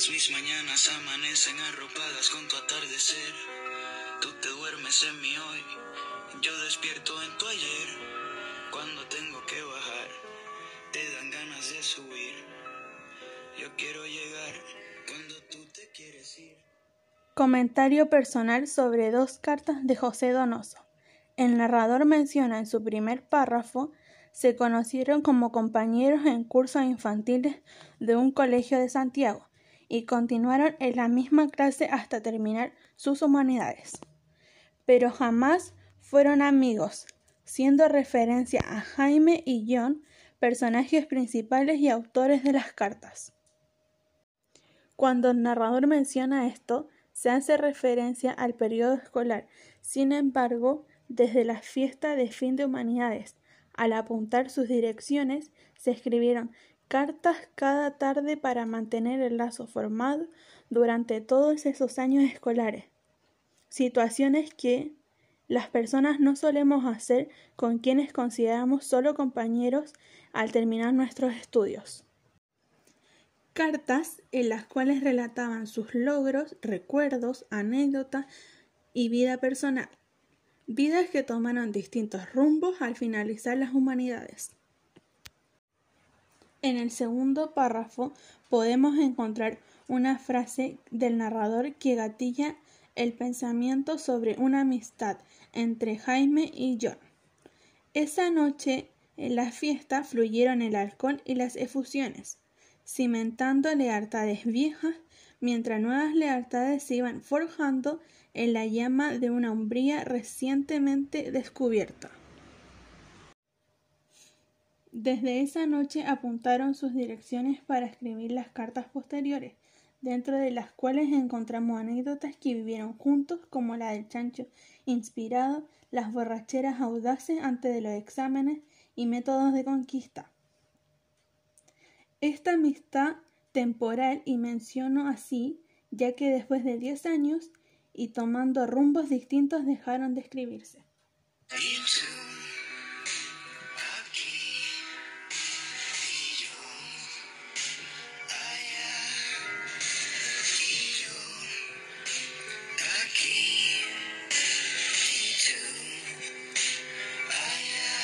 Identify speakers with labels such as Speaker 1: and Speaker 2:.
Speaker 1: Todas mis mañanas amanecen arropadas con tu atardecer. Tú te duermes en mi hoy, yo despierto en tu ayer. Cuando tengo que bajar, te dan ganas de subir. Yo quiero llegar cuando tú te quieres ir.
Speaker 2: Comentario personal sobre dos cartas de José Donoso. El narrador menciona en su primer párrafo se conocieron como compañeros en cursos infantiles de un colegio de Santiago y continuaron en la misma clase hasta terminar sus humanidades. Pero jamás fueron amigos, siendo referencia a Jaime y John, personajes principales y autores de las cartas. Cuando el narrador menciona esto, se hace referencia al periodo escolar. Sin embargo, desde la fiesta de fin de humanidades, al apuntar sus direcciones, se escribieron cartas cada tarde para mantener el lazo formado durante todos esos años escolares. Situaciones que las personas no solemos hacer con quienes consideramos solo compañeros al terminar nuestros estudios. Cartas en las cuales relataban sus logros, recuerdos, anécdotas y vida personal vidas que tomaron distintos rumbos al finalizar las humanidades. En el segundo párrafo podemos encontrar una frase del narrador que gatilla el pensamiento sobre una amistad entre Jaime y John. Esa noche en la fiesta fluyeron el alcohol y las efusiones, cimentando lealtades viejas, mientras nuevas lealtades se iban forjando en la llama de una umbría recientemente descubierta. Desde esa noche apuntaron sus direcciones para escribir las cartas posteriores, dentro de las cuales encontramos anécdotas que vivieron juntos, como la del chancho inspirado, las borracheras audaces antes de los exámenes y métodos de conquista. Esta amistad temporal, y menciono así, ya que después de diez años y tomando rumbos distintos dejaron de escribirse.